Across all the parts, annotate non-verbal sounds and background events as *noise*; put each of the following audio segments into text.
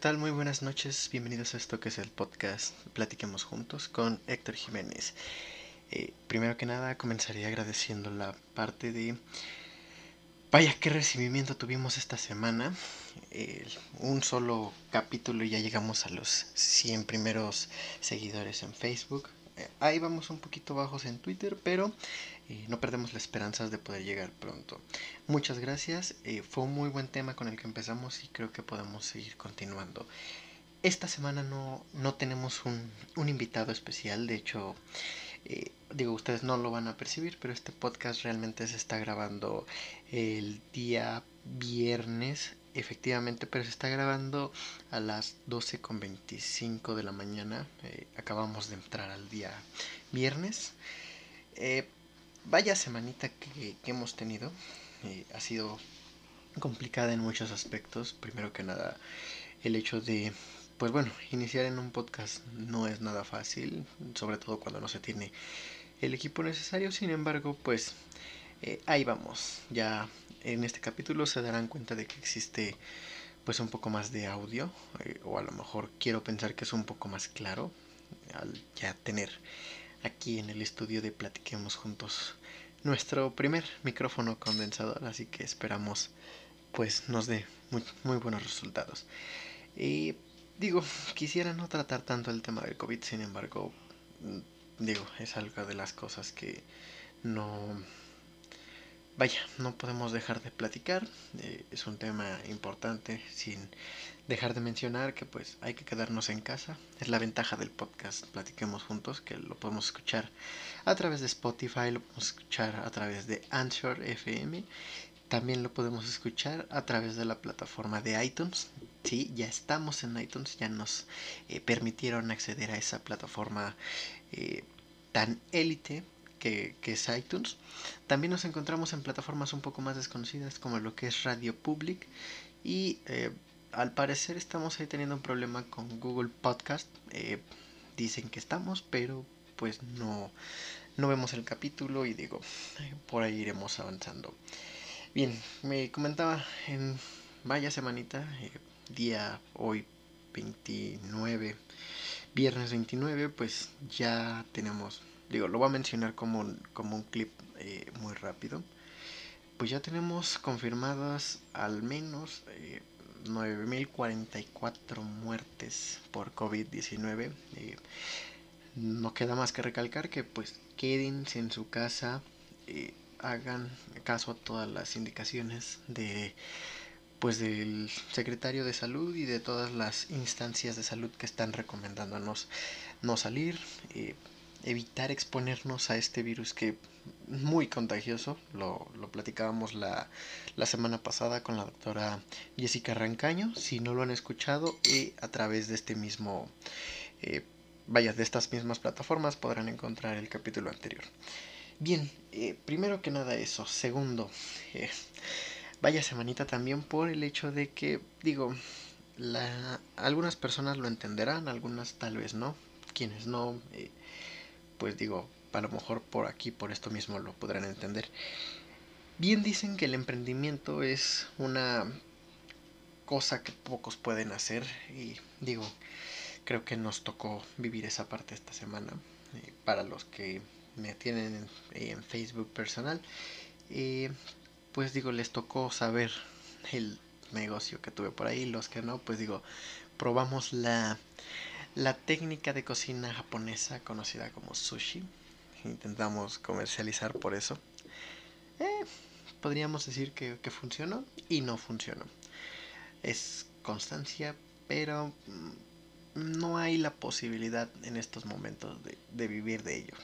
tal? Muy buenas noches. Bienvenidos a esto que es el podcast Platiquemos Juntos con Héctor Jiménez. Eh, primero que nada, comenzaré agradeciendo la parte de... Vaya, qué recibimiento tuvimos esta semana. un solo capítulo y ya llegamos a los 100 primeros seguidores en Facebook. Eh, ahí vamos un poquito bajos en Twitter, pero no perdemos las esperanzas de poder llegar pronto. Muchas gracias, eh, fue un muy buen tema con el que empezamos y creo que podemos seguir continuando. Esta semana no, no tenemos un, un, invitado especial, de hecho, eh, digo, ustedes no lo van a percibir, pero este podcast realmente se está grabando el día viernes, efectivamente, pero se está grabando a las 12.25 de la mañana. Eh, acabamos de entrar al día viernes. Eh, vaya semanita que, hemos tenido. Eh, ha sido complicada en muchos aspectos. Primero que nada, el hecho de, pues bueno, iniciar en un podcast no es nada fácil, sobre todo cuando no se tiene el equipo necesario. Sin embargo, pues eh, ahí vamos. Ya en este capítulo se darán cuenta de que existe pues un poco más de audio eh, o a lo mejor quiero pensar que es un poco más claro al ya tener aquí en el estudio de Platiquemos Juntos nuestro primer micrófono condensador, así que esperamos pues nos dé muy, muy buenos resultados. Y digo, quisiera no tratar tanto el tema del COVID, sin embargo, digo, es algo de las cosas que no vaya, no podemos dejar de platicar. Eh, es un tema importante sin dejar de mencionar que pues hay que quedarnos en casa. Es la ventaja del podcast Platiquemos Juntos, que lo podemos escuchar a través de Spotify, lo podemos escuchar a través de Anchor FM. También lo podemos escuchar a través de la plataforma de iTunes. Sí, ya estamos en iTunes, ya nos eh, permitieron acceder a esa plataforma eh, tan élite que, es iTunes. También nos encontramos en plataformas un poco más desconocidas como lo que es Radio Public y eh, al parecer estamos ahí teniendo un problema con Google Podcast. Eh, dicen que estamos, pero pues no, no vemos el capítulo y digo, por ahí iremos avanzando. Bien, me comentaba en vaya semanita, eh, día hoy 29, viernes 29, pues ya tenemos digo, lo voy a mencionar como como un clip eh, muy rápido. Pues ya tenemos confirmadas al menos eh, 9.044 muertes por COVID-19. Eh, no queda más que recalcar que pues quédense en su casa, eh, hagan caso a todas las indicaciones de pues del secretario de salud y de todas las instancias de salud que están recomendándonos no salir, evitar exponernos a este virus que muy contagioso. Lo, platicábamos la, semana pasada con la doctora Jessica Rancaño. Si no lo han escuchado, y a través de este mismo, eh, vaya, de estas mismas plataformas podrán encontrar el capítulo anterior. Bien, eh, primero que nada eso. Segundo, eh, vaya semanita también por el hecho de que, digo, la, algunas personas lo entenderán, algunas tal vez no. Quienes no, pues digo, a lo mejor por aquí, por esto mismo lo podrán entender. Bien dicen que el emprendimiento es una cosa que pocos pueden hacer y digo, creo que nos tocó vivir esa parte esta semana. Eh, para los que me tienen en, Facebook personal, pues digo, les tocó saber el negocio que tuve por ahí. Los que no, pues digo, probamos la la técnica de cocina japonesa conocida como sushi. Intentamos comercializar por eso. Eh, podríamos decir que, funcionó y no funcionó. Es constancia, pero mm, no hay la posibilidad en estos momentos de, vivir de ello.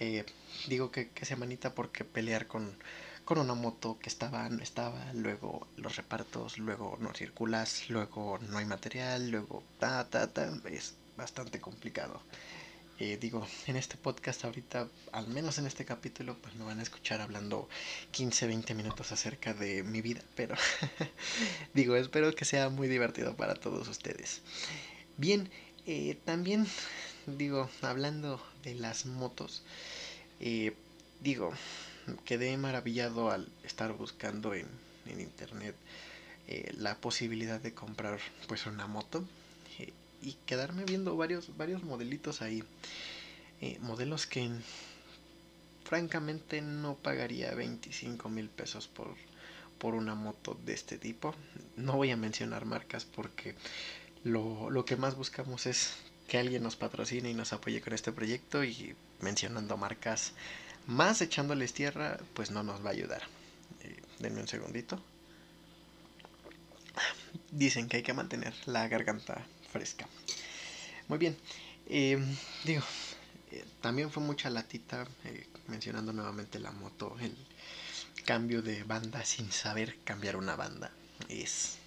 Eh, digo que, que semanita porque pelear con con una moto que estaba, no estaba, luego los repartos, luego no circulas, luego no hay material, luego ta, ta, ta, es bastante complicado. Eh, digo, en este podcast ahorita, al menos en este capítulo, pues me van a escuchar hablando 15, 20 minutos acerca de mi vida, pero *laughs* digo, espero que sea muy divertido para todos ustedes. Bien, eh, también digo, hablando de las motos, eh, digo, quedé maravillado al estar buscando en, internet eh, la posibilidad de comprar pues una moto eh, y quedarme viendo varios, varios modelitos ahí. modelos que francamente no pagaría 25 mil pesos por, por una moto de este tipo. No voy a mencionar marcas porque lo, lo que más buscamos es que alguien nos patrocine y nos apoye con este proyecto y mencionando marcas más echándoles tierra, pues no nos va a ayudar. Eh, denme un segundito. Dicen que hay que mantener la garganta fresca. Muy bien. Eh, digo, eh, también fue mucha latita, mencionando nuevamente la moto, el cambio de banda sin saber cambiar una banda. Es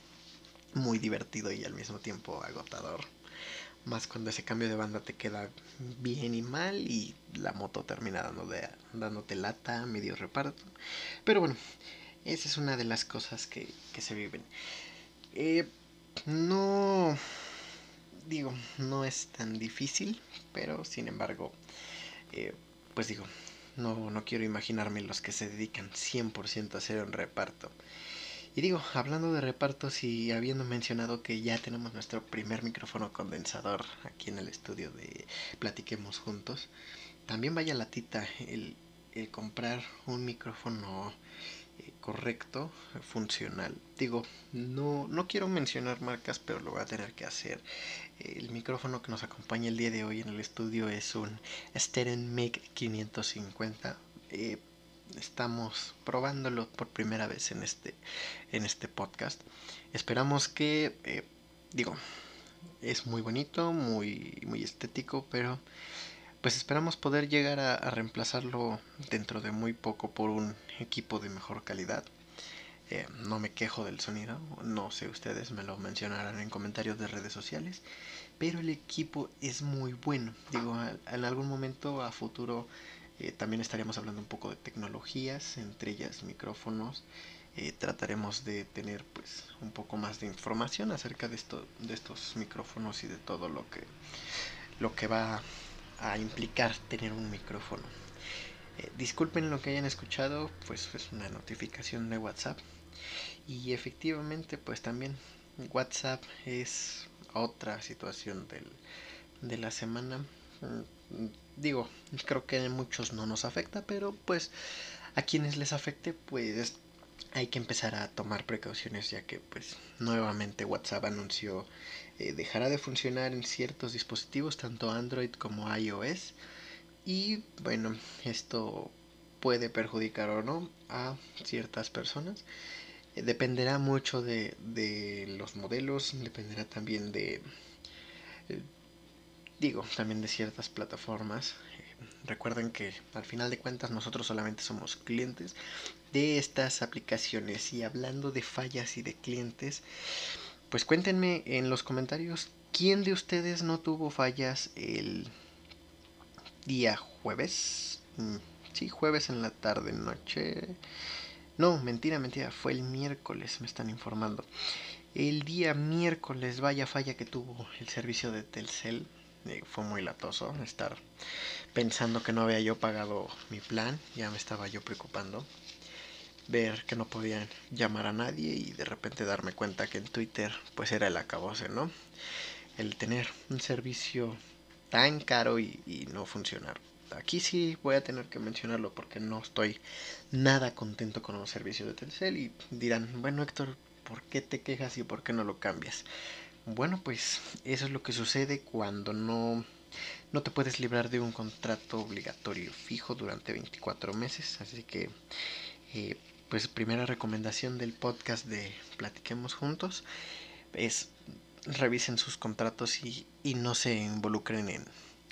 muy divertido y al mismo tiempo agotador. Más cuando ese cambio de banda te queda bien y mal y la moto termina dándote lata, medio reparto. Pero bueno, esa es una de las cosas que, se viven. Eh, no, digo, no es tan difícil, pero sin embargo, eh, pues digo, no, no quiero imaginarme los que se dedican 100% a hacer un reparto. Y digo, hablando de repartos y habiendo mencionado que ya tenemos nuestro primer micrófono condensador aquí en el estudio de Platiquemos Juntos, también vaya la tita el, comprar un micrófono eh, correcto, funcional. Digo, no, no quiero mencionar marcas, pero lo voy a tener que hacer. El micrófono que nos acompaña el día de hoy en el estudio es un Steren MIG 550 estamos probándolo por primera vez en este, en este podcast. Esperamos que, eh, digo, es muy bonito, muy, muy estético, pero pues esperamos poder llegar a, reemplazarlo dentro de muy poco por un equipo de mejor calidad. Eh, no me quejo del sonido, no sé ustedes me lo mencionarán en comentarios de redes sociales, pero el equipo es muy bueno. Digo, en algún momento a futuro eh, también estaríamos hablando un poco de tecnologías, entre ellas micrófonos. Eh, trataremos de tener pues un poco más de información acerca de esto, de estos micrófonos y de todo lo que lo que va a implicar tener un micrófono. Eh, disculpen lo que hayan escuchado, pues es una notificación de WhatsApp. Y efectivamente, pues también WhatsApp es otra situación del, de la semana. Digo, creo que a muchos no nos afecta, pero pues a quienes les afecte, pues hay que empezar a tomar precauciones ya que pues nuevamente WhatsApp anunció eh, dejará de funcionar en ciertos dispositivos, tanto Android como iOS. Y bueno, esto puede perjudicar o no a ciertas personas. Eh, dependerá mucho de, de, los modelos, dependerá también de, también de ciertas plataformas. Eh, recuerden que al final de cuentas nosotros solamente somos clientes de estas aplicaciones y hablando de fallas y de clientes, pues cuéntenme en los comentarios quién de ustedes no tuvo fallas el día jueves. Mm, sí, jueves en la tarde, noche. No, mentira, mentira, fue el miércoles, me están informando. El día miércoles, vaya falla que tuvo el servicio de Telcel fue muy latoso estar pensando que no había yo pagado mi plan, ya me estaba yo preocupando. Ver que no podía llamar a nadie y de repente darme cuenta que en Twitter pues era el acabose, ¿no? El tener un servicio tan caro y, y no funcionar. Aquí sí voy a tener que mencionarlo porque no estoy nada contento con los servicios de Telcel y dirán, bueno Héctor, ¿por qué te quejas y por qué no lo cambias? Bueno, pues eso es lo que sucede cuando no, no te puedes librar de un contrato obligatorio fijo durante 24 meses. Así que, eh, pues primera recomendación del podcast de Platiquemos Juntos es revisen sus contratos y, y no se involucren en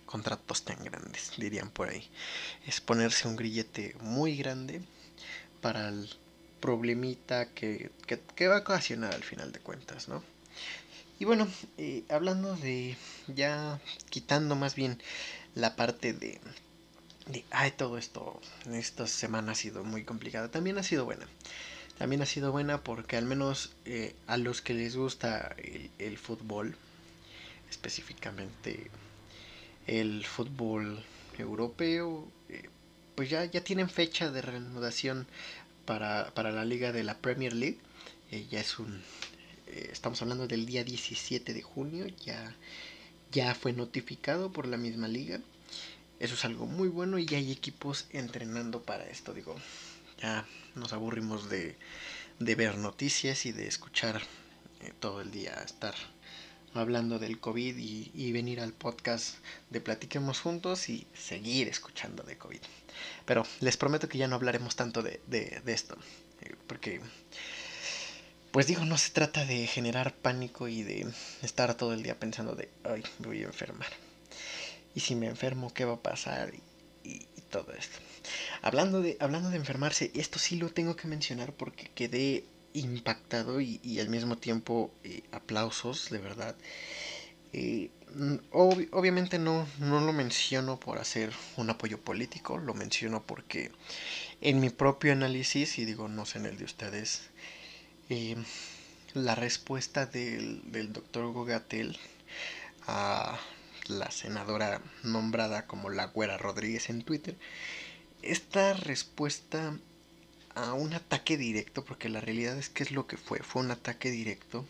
contratos tan grandes, dirían por ahí. Es ponerse un grillete muy grande para el problemita que, que, que va a ocasionar al final de cuentas, ¿no? Y bueno, eh, hablando de ya quitando más bien la parte de, de, ay, todo esto, esta semana ha sido muy complicada, también ha sido buena. También ha sido buena porque al menos eh, a los que les gusta el, fútbol, específicamente el fútbol europeo, eh, pues ya, ya tienen fecha de reanudación para, para la liga de la Premier League Eh, ya es un... Eh, estamos hablando del día 17 de junio, ya, ya fue notificado por la misma liga. Eso es algo muy bueno y ya hay equipos entrenando para esto. Digo, ya nos aburrimos de, de ver noticias y de escuchar eh, todo el día estar hablando del COVID y, venir al podcast de Platiquemos Juntos y seguir escuchando de COVID. Pero les prometo que ya no hablaremos tanto de, de, esto, eh, porque, pues digo, no se trata de generar pánico y de estar todo el día pensando de, ay, me voy a enfermar. Y si me enfermo, ¿qué va a pasar? Y, todo esto. Hablando de, hablando de enfermarse, esto sí lo tengo que mencionar porque quedé impactado y, al mismo tiempo eh, aplausos, de verdad. Eh, mm, obviamente no, no lo menciono por hacer un apoyo político, lo menciono porque en mi propio análisis, y digo no sé en el de ustedes, eh, la respuesta del, del doctor Gogatel a la senadora nombrada como la Güera Rodríguez en Twitter, esta respuesta a un ataque directo, porque la realidad es que es lo que fue, fue un ataque directo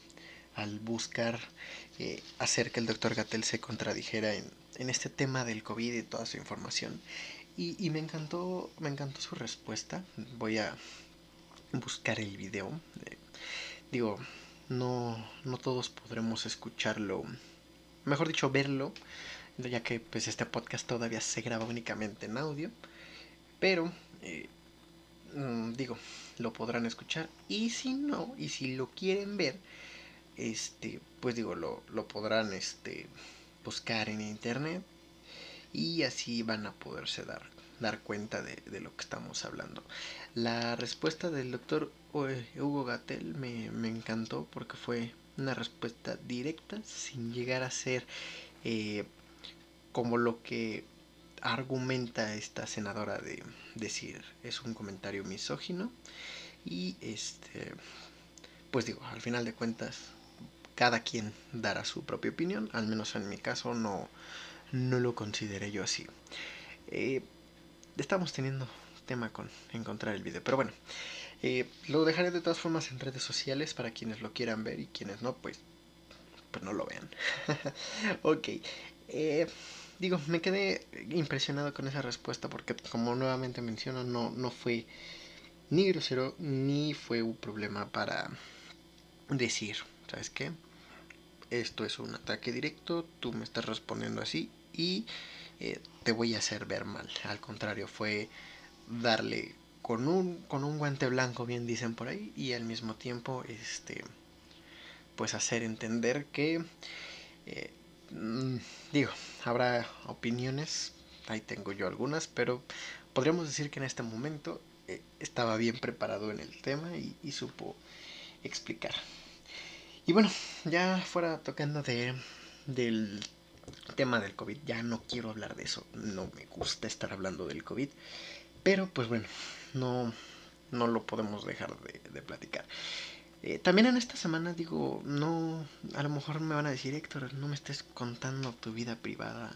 al buscar eh, hacer que el doctor Gatel se contradijera en, en, este tema del COVID y toda su información. Y, y, me encantó, me encantó su respuesta. Voy a buscar el video. Eh, digo, no, no todos podremos escucharlo, mejor dicho, verlo, ya que pues este podcast todavía se graba únicamente en audio. Pero eh, Mm, digo, lo podrán escuchar. Y si no, y si lo quieren ver, este, pues digo, lo, lo podrán este, buscar en internet. Y así van a poderse dar, dar cuenta de, de lo que estamos hablando. La respuesta del doctor Hugo Gatel me, me, encantó porque fue una respuesta directa, sin llegar a ser eh, como lo que argumenta esta senadora de decir es un comentario misógino y este pues digo al final de cuentas cada quien dará su propia opinión al menos en mi caso no no lo consideré yo así. Eh, estamos teniendo tema con encontrar el video pero bueno eh, lo dejaré de todas formas en redes sociales para quienes lo quieran ver y quienes no pues pues no lo vean *laughs* ok eh, digo, me quedé impresionado con esa respuesta porque como nuevamente menciono, no, no fue ni grosero ni fue un problema para decir, ¿sabes qué? Esto es un ataque directo, tú me estás respondiendo así y eh, te voy a hacer ver mal. Al contrario, fue darle con un, con un guante blanco, bien dicen por ahí, y al mismo tiempo, este, pues hacer entender que eh, Mm, digo, habrá opiniones, ahí tengo yo algunas, pero podríamos decir que en este momento eh, estaba bien preparado en el tema y, supo explicar. Y bueno, ya fuera tocando de, del tema del COVID, ya no quiero hablar de eso, no me gusta estar hablando del COVID, pero pues bueno, no, no lo podemos dejar de, de platicar. Eh, también en esta semana digo, no, a lo mejor me van a decir, Héctor, no me estés contando tu vida privada.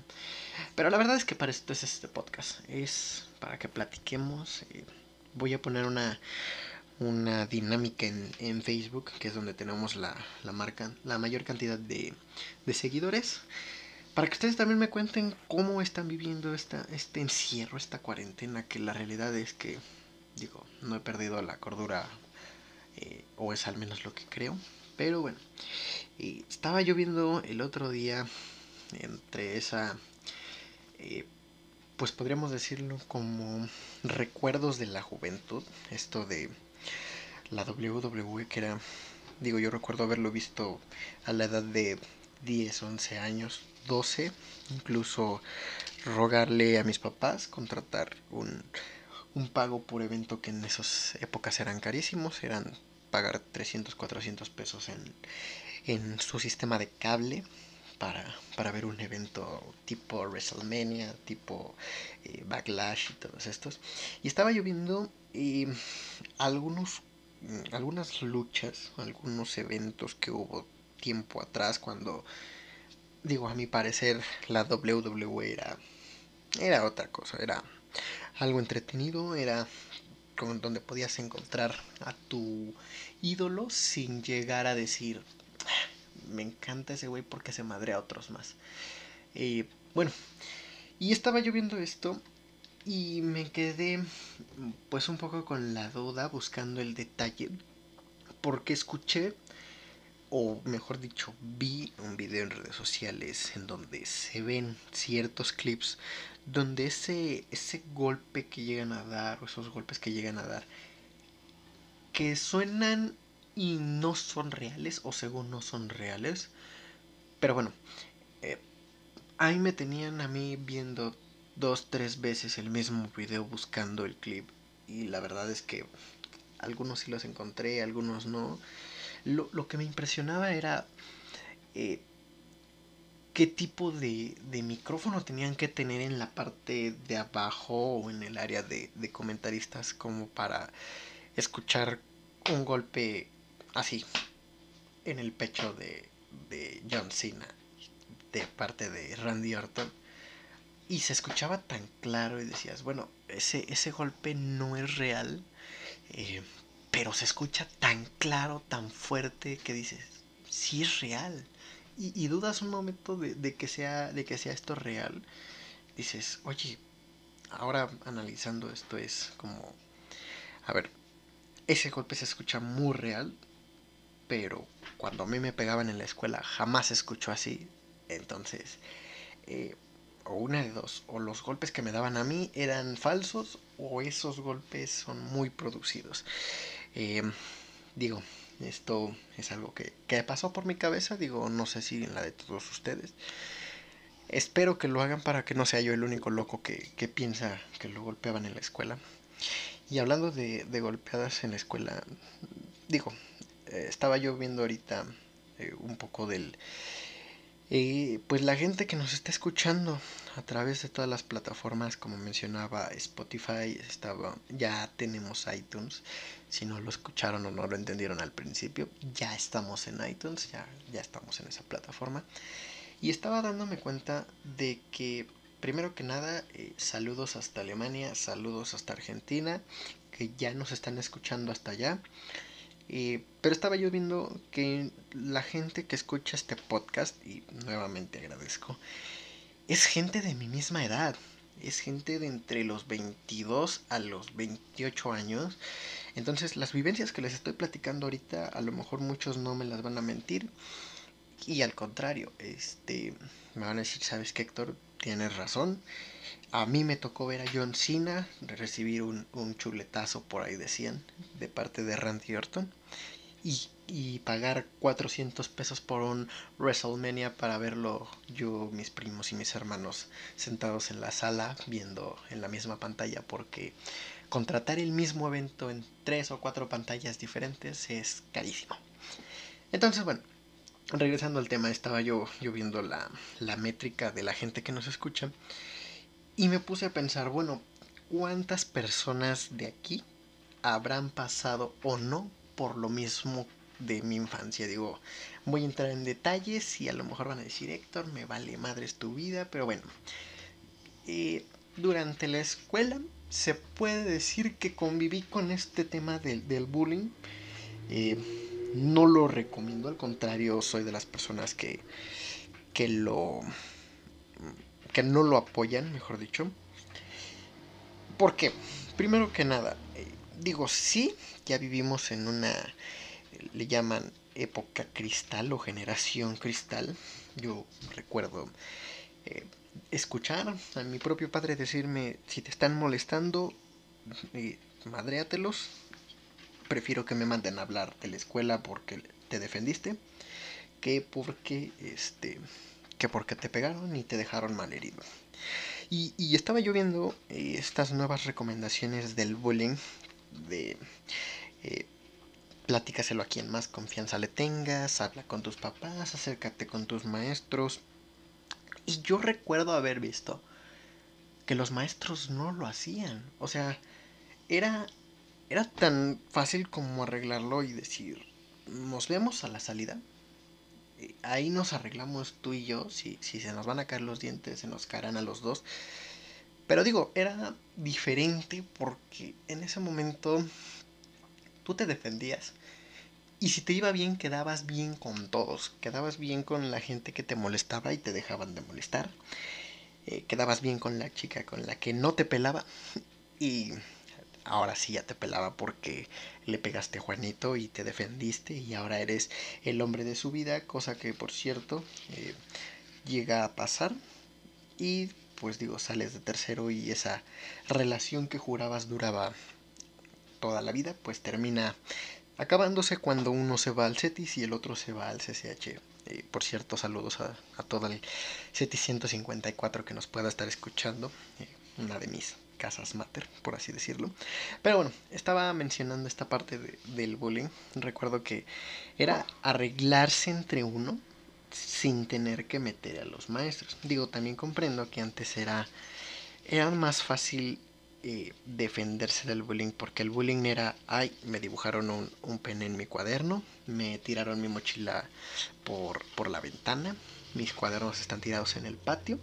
Pero la verdad es que para esto es este podcast. Es para que platiquemos. Eh, voy a poner una, una dinámica en, en, Facebook, que es donde tenemos la, la marca, la mayor cantidad de, de, seguidores. Para que ustedes también me cuenten cómo están viviendo esta, este encierro, esta cuarentena, que la realidad es que, digo, no he perdido la cordura eh, o es al menos lo que creo. Pero bueno, estaba lloviendo el otro día entre esa, eh, pues podríamos decirlo como recuerdos de la juventud, esto de la WWE que era, digo yo recuerdo haberlo visto a la edad de 10, 11 años, 12, incluso rogarle a mis papás contratar un, un pago por evento que en esas épocas eran carísimos, eran pagar 300, 400 pesos en, en su sistema de cable para, para, ver un evento tipo WrestleMania, tipo eh, Backlash y todos estos. Y estaba lloviendo y algunos, mm, algunas luchas, algunos eventos que hubo tiempo atrás cuando, digo, a mi parecer la WWE era, era otra cosa, era algo entretenido, era con donde podías encontrar a tu ídolo sin llegar a decir, ah, me encanta ese güey porque se madre a otros más. Eh, bueno, y estaba yo viendo esto y me quedé pues un poco con la duda buscando el detalle porque escuché o mejor dicho, vi un video en redes sociales en donde se ven ciertos clips donde ese, ese golpe que llegan a dar, o esos golpes que llegan a dar, que suenan y no son reales, o según no son reales, pero bueno, eh, ahí me tenían a mí viendo dos, tres veces el mismo video buscando el clip, y la verdad es que algunos sí los encontré, algunos no. Lo, lo que me impresionaba era eh, qué tipo de, micrófono tenían que tener en la parte de abajo o en el área de, comentaristas como para escuchar un golpe así en el pecho de, John Cena de parte de Randy Orton y se escuchaba tan claro y decías bueno ese, ese golpe no es real eh, pero se escucha tan claro tan fuerte que dices sí es real y, dudas un momento de, que sea, de que sea esto real, dices, oye, ahora analizando esto es como, a ver, ese golpe se escucha muy real, pero cuando a mí me pegaban en la escuela jamás se escuchó así, entonces, eh, o una de dos, o los golpes que me daban a mí eran falsos, o esos golpes son muy producidos. Eh, digo, esto es algo que, pasó por mi cabeza, digo, no sé si en la de todos ustedes. Espero que lo hagan para que no sea yo el único loco que, piensa que lo golpeaban en la escuela. Y hablando de, golpeadas en la escuela, digo, eh, estaba yo viendo ahorita eh, un poco del... Eh, pues la gente que nos está escuchando a través de todas las plataformas, como mencionaba Spotify, estaba, ya tenemos iTunes. Si no lo escucharon o no lo entendieron al principio, ya estamos en iTunes, ya, ya estamos en esa plataforma. Y estaba dándome cuenta de que, primero que nada, eh, saludos hasta Alemania, saludos hasta Argentina, que ya nos están escuchando hasta allá. Eh, pero estaba yo viendo que la gente que escucha este podcast, y nuevamente agradezco, es gente de mi misma edad. Es gente de entre los 22 a los 28 años. Entonces las vivencias que les estoy platicando ahorita, a lo mejor muchos no me las van a mentir. Y al contrario, este, me van a decir, ¿sabes qué, Héctor? Tienes razón. A mí me tocó ver a John Cena recibir un, un chuletazo, por ahí decían, de parte de Randy Orton. Y y pagar 400 pesos por un WrestleMania para verlo yo, mis primos y mis hermanos sentados en la sala viendo en la misma pantalla porque contratar el mismo evento en tres o cuatro pantallas diferentes es carísimo. Entonces, bueno, regresando al tema, estaba yo, yo viendo la, la métrica de la gente que nos escucha y me puse a pensar, bueno, ¿cuántas personas de aquí habrán pasado o no por lo mismo de mi infancia. Digo, voy a entrar en detalles y a lo mejor van a decir, Héctor, me vale madres tu vida, pero bueno. Eh, durante la escuela se puede decir que conviví con este tema del, del bullying. Eh, no lo recomiendo, al contrario, soy de las personas que, que lo que no lo apoyan, mejor dicho. porque Primero que nada, eh, digo, sí, ya vivimos en una le llaman época cristal o generación cristal. Yo recuerdo eh, escuchar a mi propio padre decirme, si te están molestando, eh, madréatelos. Prefiero que me manden a hablar de la escuela porque te defendiste que porque este que porque te pegaron y te dejaron mal herido. Y, estaba yo viendo eh, estas nuevas recomendaciones del bullying de eh, platícaselo a quien más confianza le tengas, habla con tus papás, acércate con tus maestros. Y yo recuerdo haber visto que los maestros no lo hacían. O sea, era, era tan fácil como arreglarlo y decir, nos vemos a la salida. Ahí nos arreglamos tú y yo. Si, si se nos van a caer los dientes, se nos caerán a los dos. Pero digo, era diferente porque en ese momento tú te defendías. Y si te iba bien, quedabas bien con todos. Quedabas bien con la gente que te molestaba y te dejaban de molestar. Eh, quedabas bien con la chica con la que no te pelaba. Y ahora sí ya te pelaba porque le pegaste a Juanito y te defendiste y ahora eres el hombre de su vida, cosa que por cierto eh, llega a pasar y pues digo, sales de tercero y esa relación que jurabas duraba toda la vida, pues termina acabándose cuando uno se va al CETIS y el otro se va al CCH. Eh, por cierto, saludos a, todo el CETIS 154 que nos pueda estar escuchando, eh, una de mis casas mater, por así decirlo. Pero bueno, estaba mencionando esta parte del bullying. Recuerdo que era arreglarse entre uno sin tener que meter a los maestros. Digo, también comprendo que antes era, era más fácil defenderse del bullying porque el bullying era, ay, me dibujaron un, un pen en mi cuaderno, me tiraron mi mochila por, por la ventana, mis cuadernos están tirados en el patio.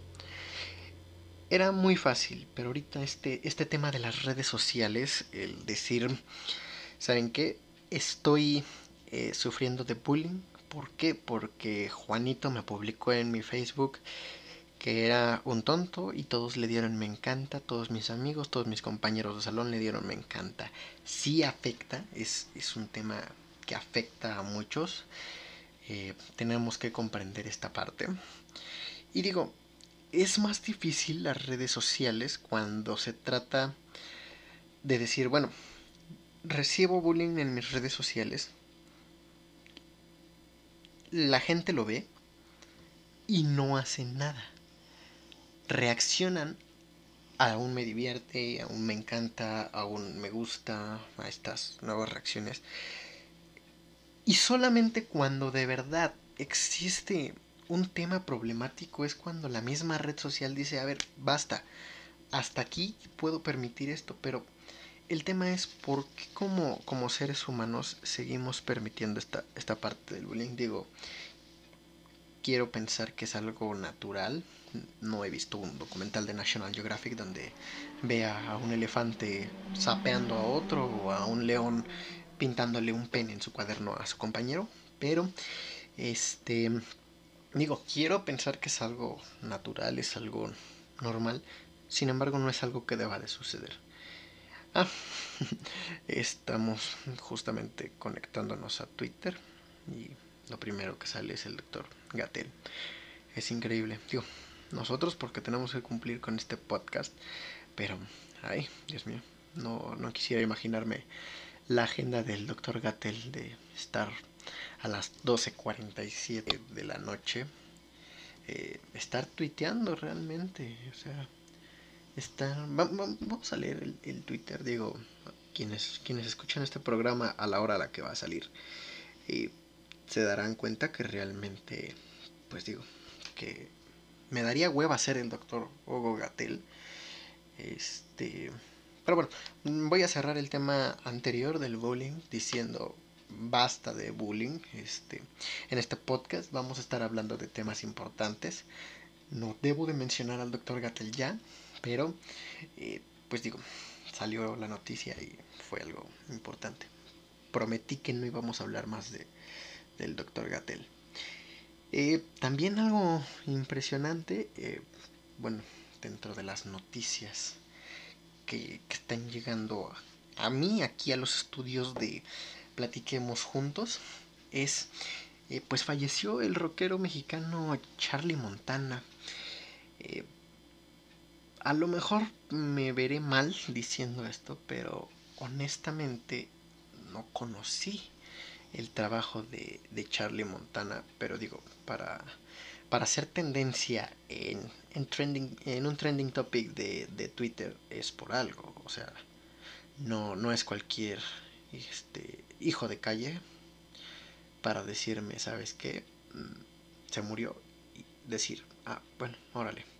Era muy fácil, pero ahorita este, este tema de las redes sociales, el decir, ¿saben qué? Estoy eh, sufriendo de bullying, ¿Por qué? Porque Juanito me publicó en mi Facebook que era un tonto y todos le dieron me encanta, todos mis amigos, todos mis compañeros de salón le dieron me encanta. Sí afecta, es, es un tema que afecta a muchos. Eh, tenemos que comprender esta parte. Y digo, es más difícil las redes sociales cuando se trata de decir, bueno, recibo bullying en mis redes sociales, la gente lo ve y no hacen nada. Reaccionan aún me divierte, aún me encanta, aún me gusta a estas nuevas reacciones. Y solamente cuando de verdad existe un tema problemático es cuando la misma red social dice, a ver, basta, hasta aquí puedo permitir esto, pero el tema es por qué como, como seres humanos seguimos permitiendo esta, esta parte del bullying. Digo, quiero pensar que es algo natural. No he visto un documental de National Geographic donde vea a un elefante sapeando a otro o a un león pintándole un pen en su cuaderno a su compañero. Pero, este, digo, quiero pensar que es algo natural, es algo normal. Sin embargo, no es algo que deba de suceder. Ah, *laughs* estamos justamente conectándonos a Twitter y lo primero que sale es el doctor Gatel. Es increíble. Digo, nosotros porque tenemos que cumplir con este podcast, pero, ay, Dios mío, no, no quisiera imaginarme la agenda del doctor Gatel de estar a las 12.47 de la noche, eh, estar tuiteando realmente, o sea Está, vamos a leer el, Twitter, digo, quienes, quienes escuchan este programa a la hora a la que va a salir, y se darán cuenta que realmente, pues digo, que me daría hueva ser el doctor Hugo Gatel. Este, pero bueno, voy a cerrar el tema anterior del bullying diciendo basta de bullying. Este, en este podcast vamos a estar hablando de temas importantes. No debo de mencionar al doctor Gatel ya, pero, eh, pues digo, salió la noticia y fue algo importante. Prometí que no íbamos a hablar más de, del doctor Gatel. Eh, también algo impresionante, eh, bueno, dentro de las noticias que, están llegando a, mí, aquí a los estudios de Platiquemos Juntos, es, pues falleció el rockero mexicano Charlie Montana. A lo mejor me veré mal diciendo esto, pero honestamente no conocí el trabajo de, Charlie Montana, pero digo, para, para hacer tendencia en, en, trending, en un trending topic de, de, Twitter es por algo, o sea, no, no es cualquier este, hijo de calle para decirme, ¿sabes qué? Mm, se murió y decir, ah, bueno, órale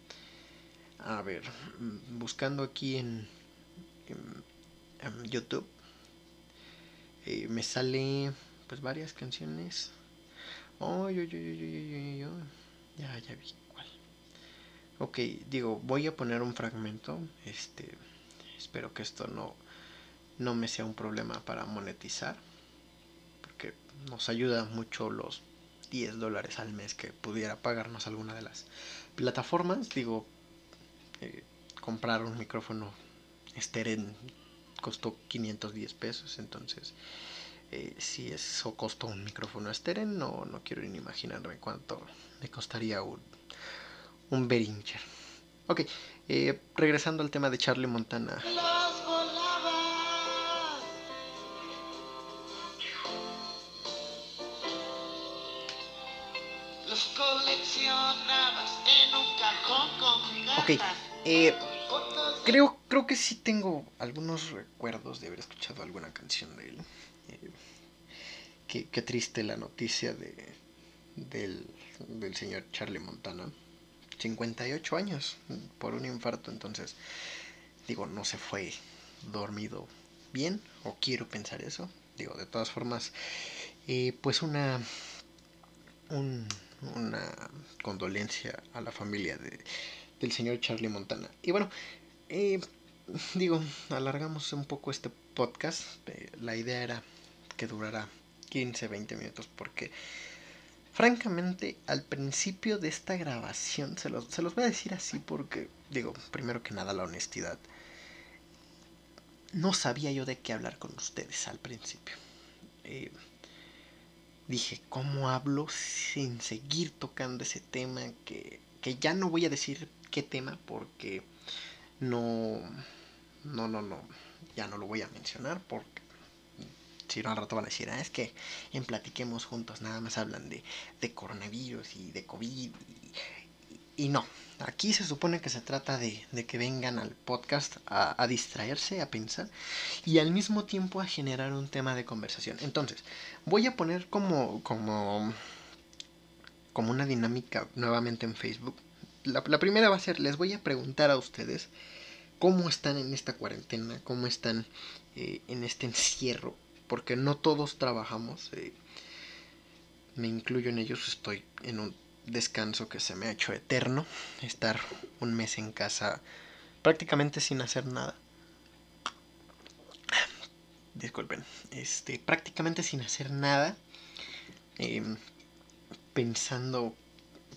a ver, mm, buscando aquí en, YouTube, eh, me sale pues varias canciones. Oh, yo, yo, yo, yo, yo, ya, ya vi cuál. Ok, digo, voy a poner un fragmento. Este, espero que esto no, no me sea un problema para monetizar. Porque nos ayuda mucho los 10 dólares al mes que pudiera pagarnos alguna de las plataformas. Digo, eh, comprar un micrófono Steren costó 510 pesos. Entonces, eh, si eso costó un micrófono Steren, no, no quiero ni imaginarme cuánto me costaría un un Beringer. Ok, eh, regresando al tema de Charlie Montana. Ok, eh, creo, creo que sí tengo algunos recuerdos de haber escuchado alguna canción de él. Eh, qué, triste la noticia de, del, del señor Charlie Montana. 58 años por un infarto, entonces digo, no se fue dormido bien, o quiero pensar eso, digo, de todas formas, eh, pues una, una condolencia a la familia de, del señor Charlie Montana. Y bueno, eh, digo, alargamos un poco este podcast, eh, la idea era que durara 15, 20 minutos porque Francamente, al principio de esta grabación, se los, se los voy a decir así porque, digo, primero que nada la honestidad. No sabía yo de qué hablar con ustedes al principio. Eh, dije, ¿cómo hablo sin seguir tocando ese tema? Que, que ya no voy a decir qué tema porque no, no, no, no, ya no lo voy a mencionar porque si no al rato van a decir, ah, es que en Platiquemos Juntos nada más hablan de, de coronavirus y de COVID. Y, no, aquí se supone que se trata de, de que vengan al podcast a, distraerse, a pensar y al mismo tiempo a generar un tema de conversación. Entonces, voy a poner como, como, como una dinámica nuevamente en Facebook. La, la primera va a ser, les voy a preguntar a ustedes cómo están en esta cuarentena, cómo están eh, en este encierro, porque no todos trabajamos. Eh, me incluyo en ellos, estoy en un descanso que se me ha hecho eterno. Estar un mes en casa prácticamente sin hacer nada. Disculpen, este, prácticamente sin hacer nada. Em, pensando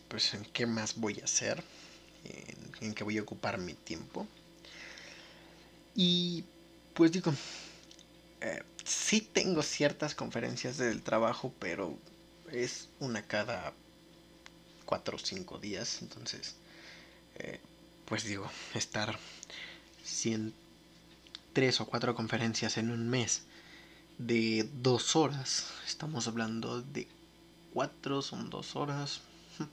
pues en qué más voy a hacer, en, en qué voy a ocupar mi tiempo. Y pues digo, eh, sí tengo ciertas conferencias del trabajo, pero es una cada cuatro o cinco días. Entonces, eh, pues digo, estar cien, tres o cuatro conferencias en un mes de dos horas. Estamos hablando de cuatro, son dos horas. *laughs*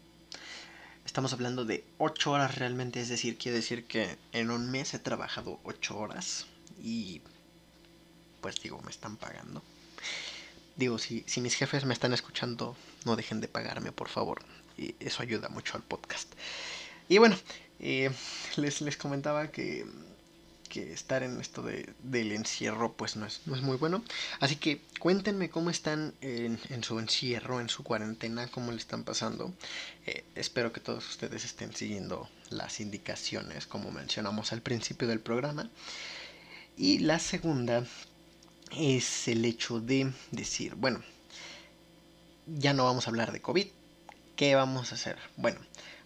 Estamos hablando de ocho horas realmente, es decir, quiere decir que en un mes he trabajado ocho horas y pues digo, me están pagando. Digo, si, si mis jefes me están escuchando, no dejen de pagarme, por favor. Y eso ayuda mucho al podcast. Y bueno, eh, les, les comentaba que, que estar en esto de, del encierro pues no es, no es muy bueno. Así que cuéntenme cómo están en, su encierro, en su cuarentena, cómo le están pasando. Eh, espero que todos ustedes estén siguiendo las indicaciones como mencionamos al principio del programa. Y la segunda es el hecho de decir, bueno, ya no vamos a hablar de COVID, ¿qué vamos a hacer? Bueno,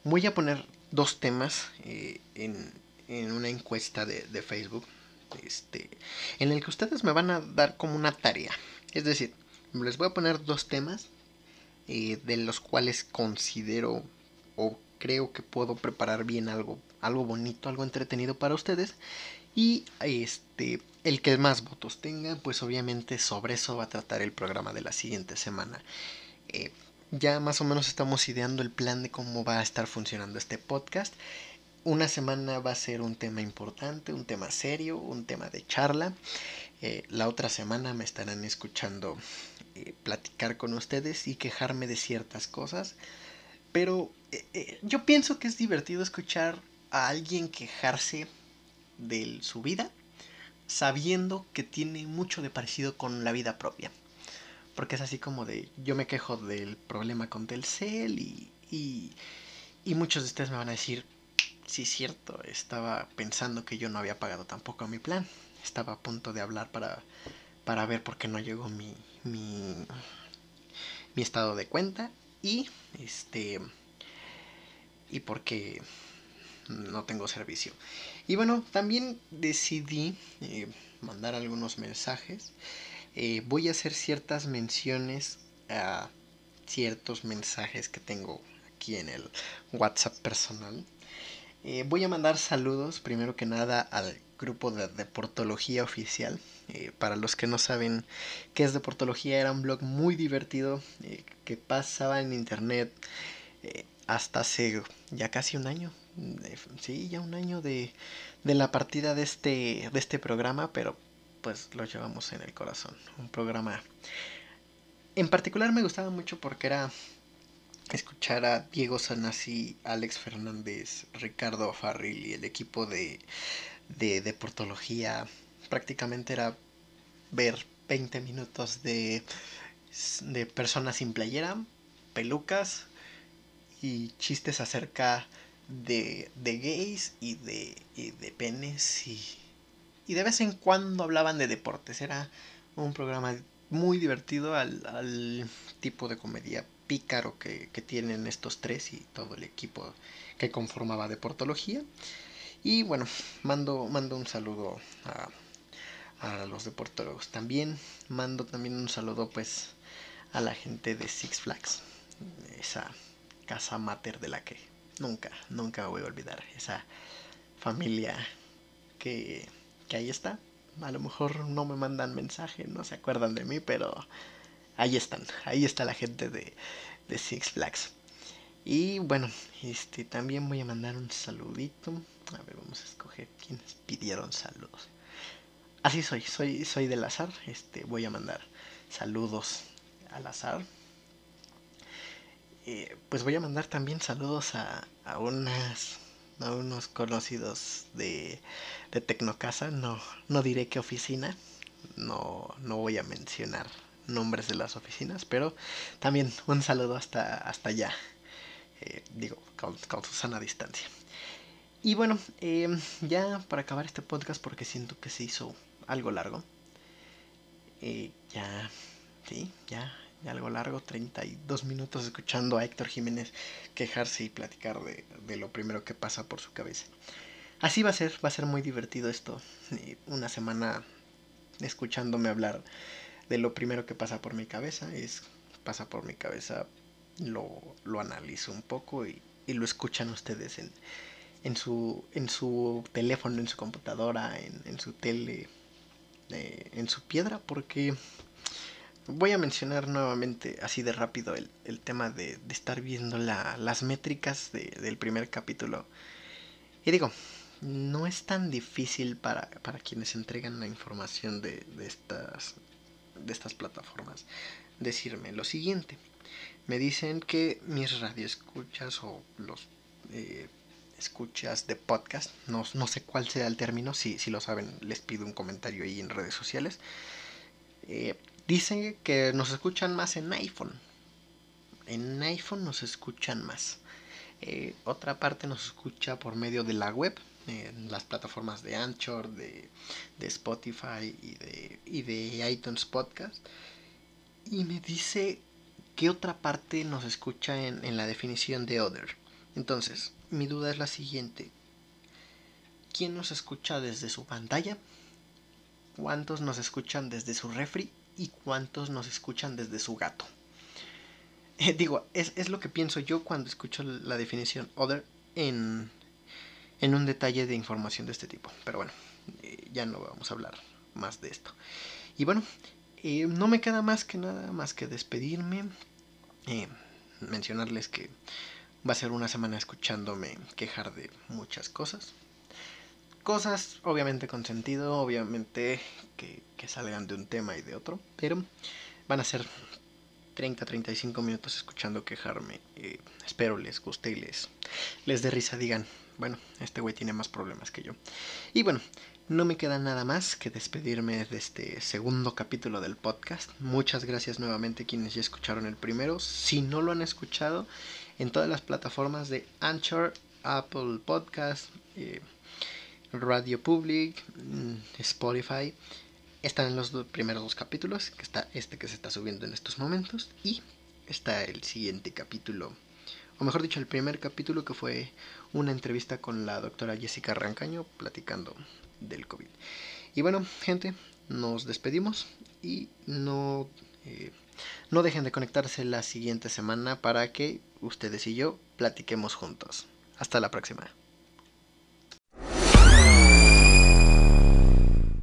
voy a poner dos temas eh, en, en, una encuesta de, de, Facebook, este, en el que ustedes me van a dar como una tarea. Es decir, les voy a poner dos temas eh, de los cuales considero o creo que puedo preparar bien algo, algo bonito, algo entretenido para ustedes. Y este, el que más votos tenga, pues obviamente sobre eso va a tratar el programa de la siguiente semana. Eh, ya más o menos estamos ideando el plan de cómo va a estar funcionando este podcast. Una semana va a ser un tema importante, un tema serio, un tema de charla. Eh, la otra semana me estarán escuchando eh, platicar con ustedes y quejarme de ciertas cosas. Pero yo pienso que es divertido escuchar a alguien quejarse de su vida sabiendo que tiene mucho de parecido con la vida propia. Porque es así como de, yo me quejo del problema con Telcel y, y, y muchos de ustedes me van a decir, sí, cierto, estaba pensando que yo no había pagado tampoco mi plan. Estaba a punto de hablar para, para ver por qué no llegó mi, mi, mi estado de cuenta y este y porque no tengo servicio. Y bueno, también decidí eh, mandar algunos mensajes. Eh, voy a hacer ciertas menciones a ciertos mensajes que tengo aquí en el WhatsApp personal. Eh, voy a mandar saludos primero que nada al grupo de Deportología Oficial. para los que no saben qué es Deportología, era un blog muy divertido que pasaba en internet hasta hace ya casi un año. Sí, ya un año de, de la partida de este, de este programa, pero pues lo llevamos en el corazón. Un programa... En particular me gustaba mucho porque era escuchar a Diego Sanasi, Alex Fernández, Ricardo Farril y el equipo de, de deportología. Prácticamente era ver 20 minutos de, de personas sin playera, pelucas, y chistes acerca de gays y de, y de penes y, y de vez en cuando hablaban de deportes. Era un programa muy divertido al, al tipo de comedia pícaro que, que, tienen estos tres y todo el equipo que conformaba Deportología. Y bueno, mando, mando un saludo a, a los deportólogos. También mando también un saludo pues a la gente de Six Flags. Esa casa mater de la que nunca, nunca voy a olvidar. Esa familia que, que ahí está. A lo mejor no me mandan mensaje, no se acuerdan de mí, pero ahí están. Ahí está la gente de, de Six Flags. Y bueno, este también voy a mandar un saludito. A ver, vamos a escoger quiénes pidieron saludos. Así soy, soy, soy del azar. Este, voy a mandar saludos al azar. Eh, pues voy a mandar también saludos a, a a unos conocidos de, de Tecnocasa, no, no diré qué oficina, no, no voy a mencionar nombres de las oficinas, pero también un saludo hasta, hasta allá, eh, digo, con, con, su sana distancia. Y bueno, eh, ya para acabar este podcast, porque siento que se hizo algo largo, ya, sí, ya, algo largo, 32 minutos escuchando a Héctor Jiménez quejarse y platicar de, de, lo primero que pasa por su cabeza. Así va a ser, va a ser muy divertido esto. Una semana escuchándome hablar de lo primero que pasa por mi cabeza, es pasa por mi cabeza, lo, lo analizo un poco y, y lo escuchan ustedes en, en, su, en su teléfono, en su computadora, en, en su tele, eh, en su piedra, porque Voy a mencionar nuevamente, así de rápido, el, tema de, estar viendo la, las métricas de, del primer capítulo. Y digo, no es tan difícil para, quienes entregan la información de, estas, plataformas decirme lo siguiente. Me dicen que mis radioescuchas o los eh, escuchas de podcast, no, sé cuál sea el término, si, si lo saben les pido un comentario ahí en redes sociales. Eh, Dicen que nos escuchan más en iPhone. En iPhone nos escuchan más. Eh, otra parte nos escucha por medio de la web, en las plataformas de Anchor, de, de Spotify y de, y de iTunes Podcast. Y me dice que otra parte nos escucha en, en la definición de Other. Entonces, mi duda es la siguiente. ¿Quién nos escucha desde su pantalla? ¿Cuántos nos escuchan desde su refri? Y cuántos nos escuchan desde su gato. *laughs* Eh, digo, es, es, lo que pienso yo cuando escucho la definición other en, en un detalle de información de este tipo. Pero bueno, eh, ya no vamos a hablar más de esto. Y bueno, eh, no me queda más que nada más que despedirme. Mencionarles que va a ser una semana escuchándome quejar de muchas cosas cosas, obviamente con sentido, obviamente que, salgan de un tema y de otro, pero van a ser 30-35 minutos escuchando quejarme. Eh, espero les guste y les, les dé risa, digan, bueno, este güey tiene más problemas que yo. Y bueno, no me queda nada más que despedirme de este segundo capítulo del podcast. Muchas gracias nuevamente quienes ya escucharon el primero. Si no lo han escuchado, en todas las plataformas de Anchor Apple Podcast, eh, Radio Public, mm, Spotify. Están en los primeros dos capítulos, que está este que se está subiendo en estos momentos, y está el siguiente capítulo, o mejor dicho, el primer capítulo que fue una entrevista con la doctora Jessica Rancaño platicando del COVID. Y bueno, gente, nos despedimos y no, eh, no dejen de conectarse la siguiente semana para que ustedes y yo platiquemos juntos. Hasta la próxima.